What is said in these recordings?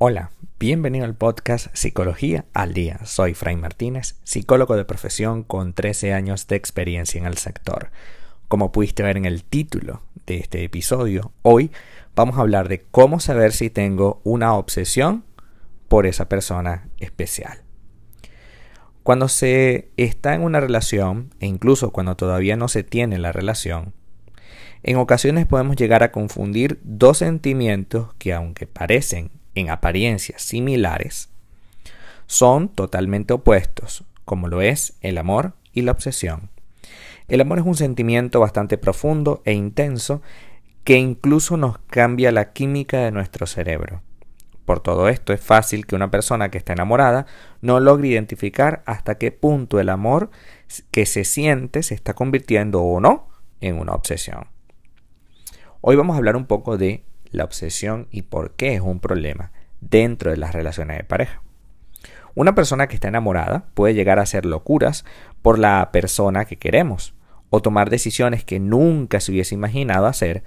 Hola, bienvenido al podcast Psicología al Día. Soy Fray Martínez, psicólogo de profesión con 13 años de experiencia en el sector. Como pudiste ver en el título de este episodio, hoy vamos a hablar de cómo saber si tengo una obsesión por esa persona especial. Cuando se está en una relación, e incluso cuando todavía no se tiene la relación, en ocasiones podemos llegar a confundir dos sentimientos que aunque parecen en apariencias similares, son totalmente opuestos, como lo es el amor y la obsesión. El amor es un sentimiento bastante profundo e intenso que incluso nos cambia la química de nuestro cerebro. Por todo esto es fácil que una persona que está enamorada no logre identificar hasta qué punto el amor que se siente se está convirtiendo o no en una obsesión. Hoy vamos a hablar un poco de la obsesión y por qué es un problema dentro de las relaciones de pareja. Una persona que está enamorada puede llegar a hacer locuras por la persona que queremos o tomar decisiones que nunca se hubiese imaginado hacer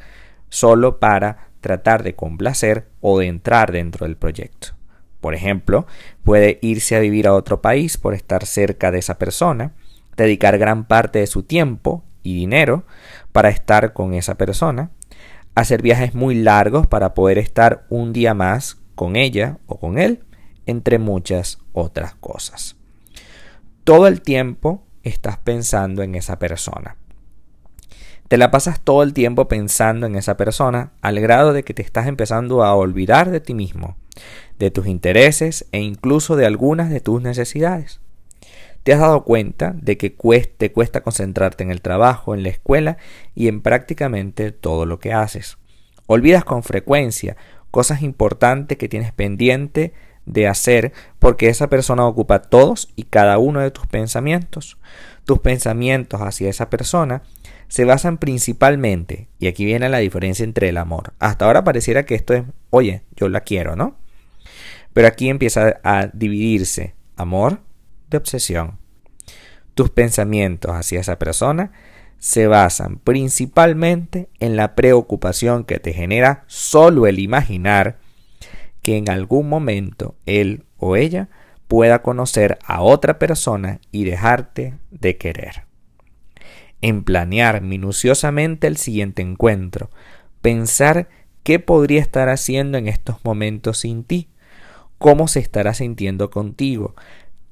solo para tratar de complacer o de entrar dentro del proyecto. Por ejemplo, puede irse a vivir a otro país por estar cerca de esa persona, dedicar gran parte de su tiempo y dinero para estar con esa persona, hacer viajes muy largos para poder estar un día más con ella o con él, entre muchas otras cosas. Todo el tiempo estás pensando en esa persona. Te la pasas todo el tiempo pensando en esa persona al grado de que te estás empezando a olvidar de ti mismo, de tus intereses e incluso de algunas de tus necesidades. Te has dado cuenta de que te cuesta concentrarte en el trabajo, en la escuela y en prácticamente todo lo que haces. Olvidas con frecuencia cosas importantes que tienes pendiente de hacer porque esa persona ocupa todos y cada uno de tus pensamientos. Tus pensamientos hacia esa persona se basan principalmente, y aquí viene la diferencia entre el amor. Hasta ahora pareciera que esto es, oye, yo la quiero, ¿no? Pero aquí empieza a dividirse amor de obsesión. Tus pensamientos hacia esa persona se basan principalmente en la preocupación que te genera solo el imaginar que en algún momento él o ella pueda conocer a otra persona y dejarte de querer. En planear minuciosamente el siguiente encuentro, pensar qué podría estar haciendo en estos momentos sin ti, cómo se estará sintiendo contigo,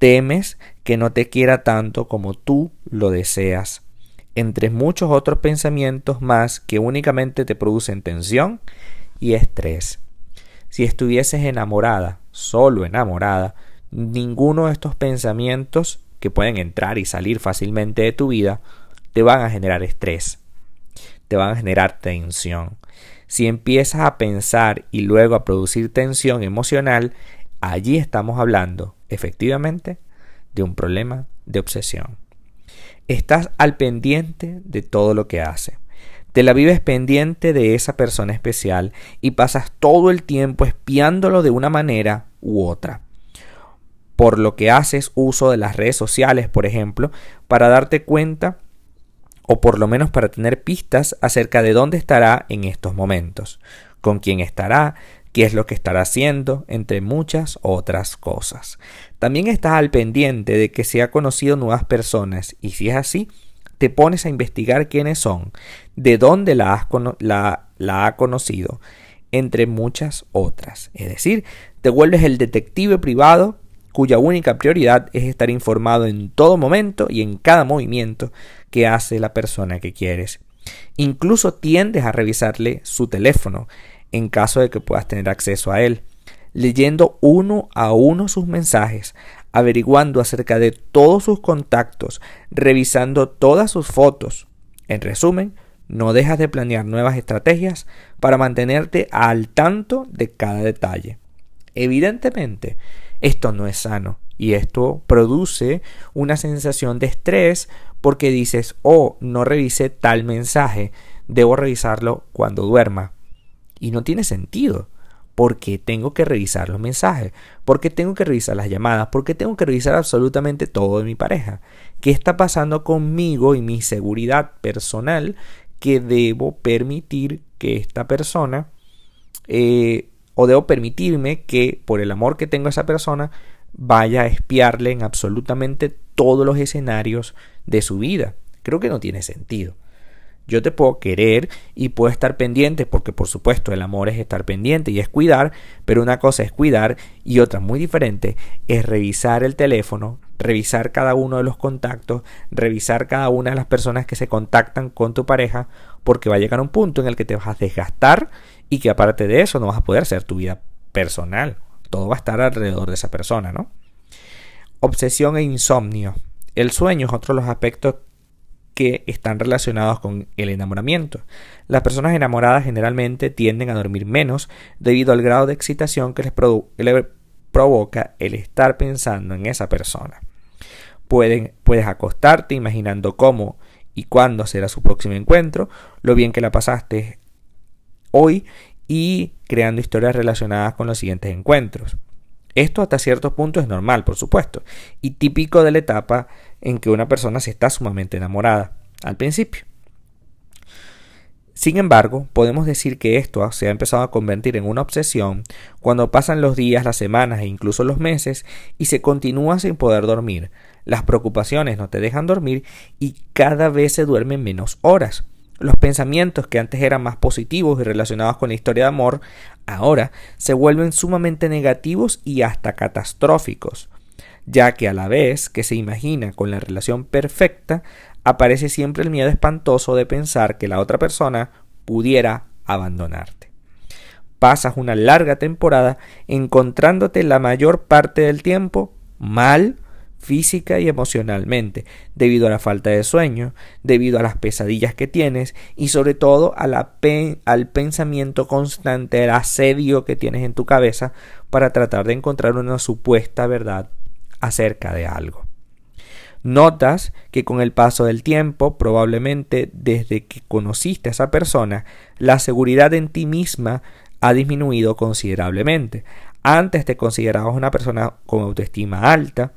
temes que no te quiera tanto como tú lo deseas entre muchos otros pensamientos más que únicamente te producen tensión y estrés. Si estuvieses enamorada, solo enamorada, ninguno de estos pensamientos que pueden entrar y salir fácilmente de tu vida te van a generar estrés, te van a generar tensión. Si empiezas a pensar y luego a producir tensión emocional, allí estamos hablando efectivamente de un problema de obsesión. Estás al pendiente de todo lo que hace. Te la vives pendiente de esa persona especial y pasas todo el tiempo espiándolo de una manera u otra. Por lo que haces uso de las redes sociales, por ejemplo, para darte cuenta o por lo menos para tener pistas acerca de dónde estará en estos momentos, con quién estará, qué es lo que estará haciendo, entre muchas otras cosas. También estás al pendiente de que se ha conocido nuevas personas y si es así, te pones a investigar quiénes son, de dónde la, la ha conocido, entre muchas otras. Es decir, te vuelves el detective privado cuya única prioridad es estar informado en todo momento y en cada movimiento que hace la persona que quieres. Incluso tiendes a revisarle su teléfono en caso de que puedas tener acceso a él, leyendo uno a uno sus mensajes, averiguando acerca de todos sus contactos, revisando todas sus fotos. En resumen, no dejas de planear nuevas estrategias para mantenerte al tanto de cada detalle. Evidentemente, esto no es sano y esto produce una sensación de estrés porque dices, oh, no revisé tal mensaje, debo revisarlo cuando duerma. Y no tiene sentido. Porque tengo que revisar los mensajes, porque tengo que revisar las llamadas, porque tengo que revisar absolutamente todo de mi pareja. ¿Qué está pasando conmigo y mi seguridad personal que debo permitir que esta persona eh, o debo permitirme que por el amor que tengo a esa persona vaya a espiarle en absolutamente todos los escenarios de su vida. Creo que no tiene sentido. Yo te puedo querer y puedo estar pendiente, porque por supuesto el amor es estar pendiente y es cuidar, pero una cosa es cuidar y otra muy diferente es revisar el teléfono, revisar cada uno de los contactos, revisar cada una de las personas que se contactan con tu pareja, porque va a llegar un punto en el que te vas a desgastar y que aparte de eso no vas a poder ser tu vida personal. Todo va a estar alrededor de esa persona, ¿no? Obsesión e insomnio. El sueño es otro de los aspectos que están relacionados con el enamoramiento. Las personas enamoradas generalmente tienden a dormir menos debido al grado de excitación que les, provoca el estar pensando en esa persona. puedes acostarte imaginando cómo y cuándo será su próximo encuentro, lo bien que la pasaste hoy y creando historias relacionadas con los siguientes encuentros. Esto hasta cierto punto es normal, por supuesto, y típico de la etapa en que una persona se está sumamente enamorada al principio. Sin embargo, podemos decir que esto se ha empezado a convertir en una obsesión cuando pasan los días, las semanas e incluso los meses y se continúa sin poder dormir. Las preocupaciones no te dejan dormir y cada vez se duermen menos horas. Los pensamientos que antes eran más positivos y relacionados con la historia de amor, ahora se vuelven sumamente negativos y hasta catastróficos, ya que a la vez que se imagina con la relación perfecta, aparece siempre el miedo espantoso de pensar que la otra persona pudiera abandonarte. Pasas una larga temporada encontrándote la mayor parte del tiempo mal, física y emocionalmente, debido a la falta de sueño, debido a las pesadillas que tienes y sobre todo al pensamiento constante, al asedio que tienes en tu cabeza para tratar de encontrar una supuesta verdad acerca de algo. Notas que con el paso del tiempo, probablemente desde que conociste a esa persona, la seguridad en ti misma ha disminuido considerablemente. Antes te considerabas una persona con autoestima alta,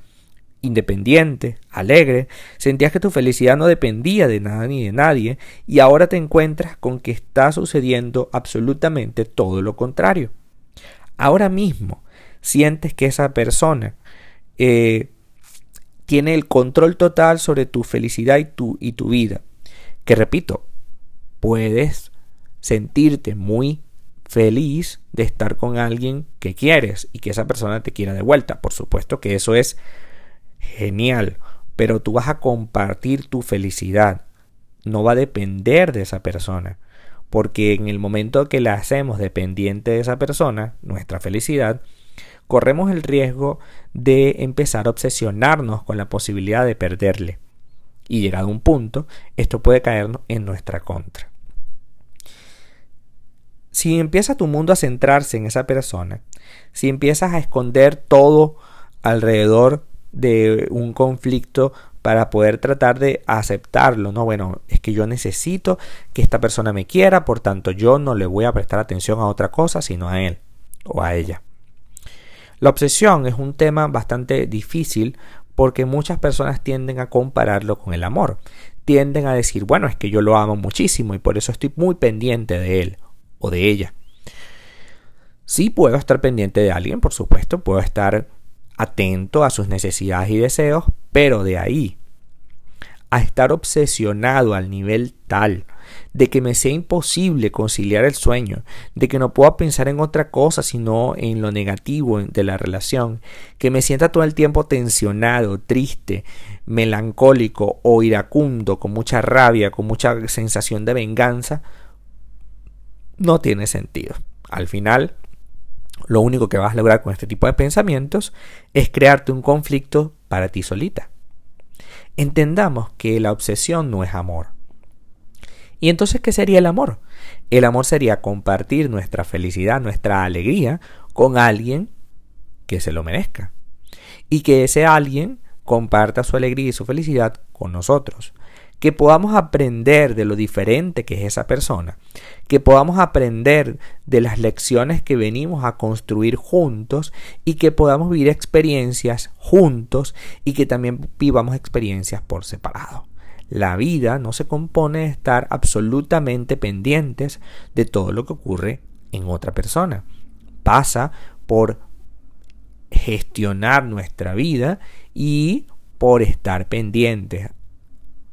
independiente, alegre, sentías que tu felicidad no dependía de nada ni de nadie y ahora te encuentras con que está sucediendo absolutamente todo lo contrario. Ahora mismo sientes que esa persona eh, tiene el control total sobre tu felicidad y tu, y tu vida. Que repito, puedes sentirte muy feliz de estar con alguien que quieres y que esa persona te quiera de vuelta. Por supuesto que eso es genial, pero tú vas a compartir tu felicidad. No va a depender de esa persona, porque en el momento que la hacemos dependiente de esa persona, nuestra felicidad, corremos el riesgo de empezar a obsesionarnos con la posibilidad de perderle. Y llegado a un punto, esto puede caer en nuestra contra. Si empieza tu mundo a centrarse en esa persona, si empiezas a esconder todo alrededor de un conflicto para poder tratar de aceptarlo, ¿no? Bueno, es que yo necesito que esta persona me quiera, por tanto yo no le voy a prestar atención a otra cosa sino a él o a ella. La obsesión es un tema bastante difícil porque muchas personas tienden a compararlo con el amor. Tienden a decir, bueno, es que yo lo amo muchísimo y por eso estoy muy pendiente de él o de ella. Sí puedo estar pendiente de alguien, por supuesto, puedo estar atento a sus necesidades y deseos, pero de ahí a estar obsesionado al nivel tal de que me sea imposible conciliar el sueño, de que no pueda pensar en otra cosa sino en lo negativo de la relación, que me sienta todo el tiempo tensionado, triste, melancólico o iracundo, con mucha rabia, con mucha sensación de venganza, no tiene sentido. Al final, lo único que vas a lograr con este tipo de pensamientos es crearte un conflicto para ti solita. Entendamos que la obsesión no es amor. ¿Y entonces qué sería el amor? El amor sería compartir nuestra felicidad, nuestra alegría con alguien que se lo merezca. Y que ese alguien comparta su alegría y su felicidad con nosotros que podamos aprender de lo diferente que es esa persona, que podamos aprender de las lecciones que venimos a construir juntos y que podamos vivir experiencias juntos y que también vivamos experiencias por separado. La vida no se compone de estar absolutamente pendientes de todo lo que ocurre en otra persona. pasa por gestionar nuestra vida y por estar pendientes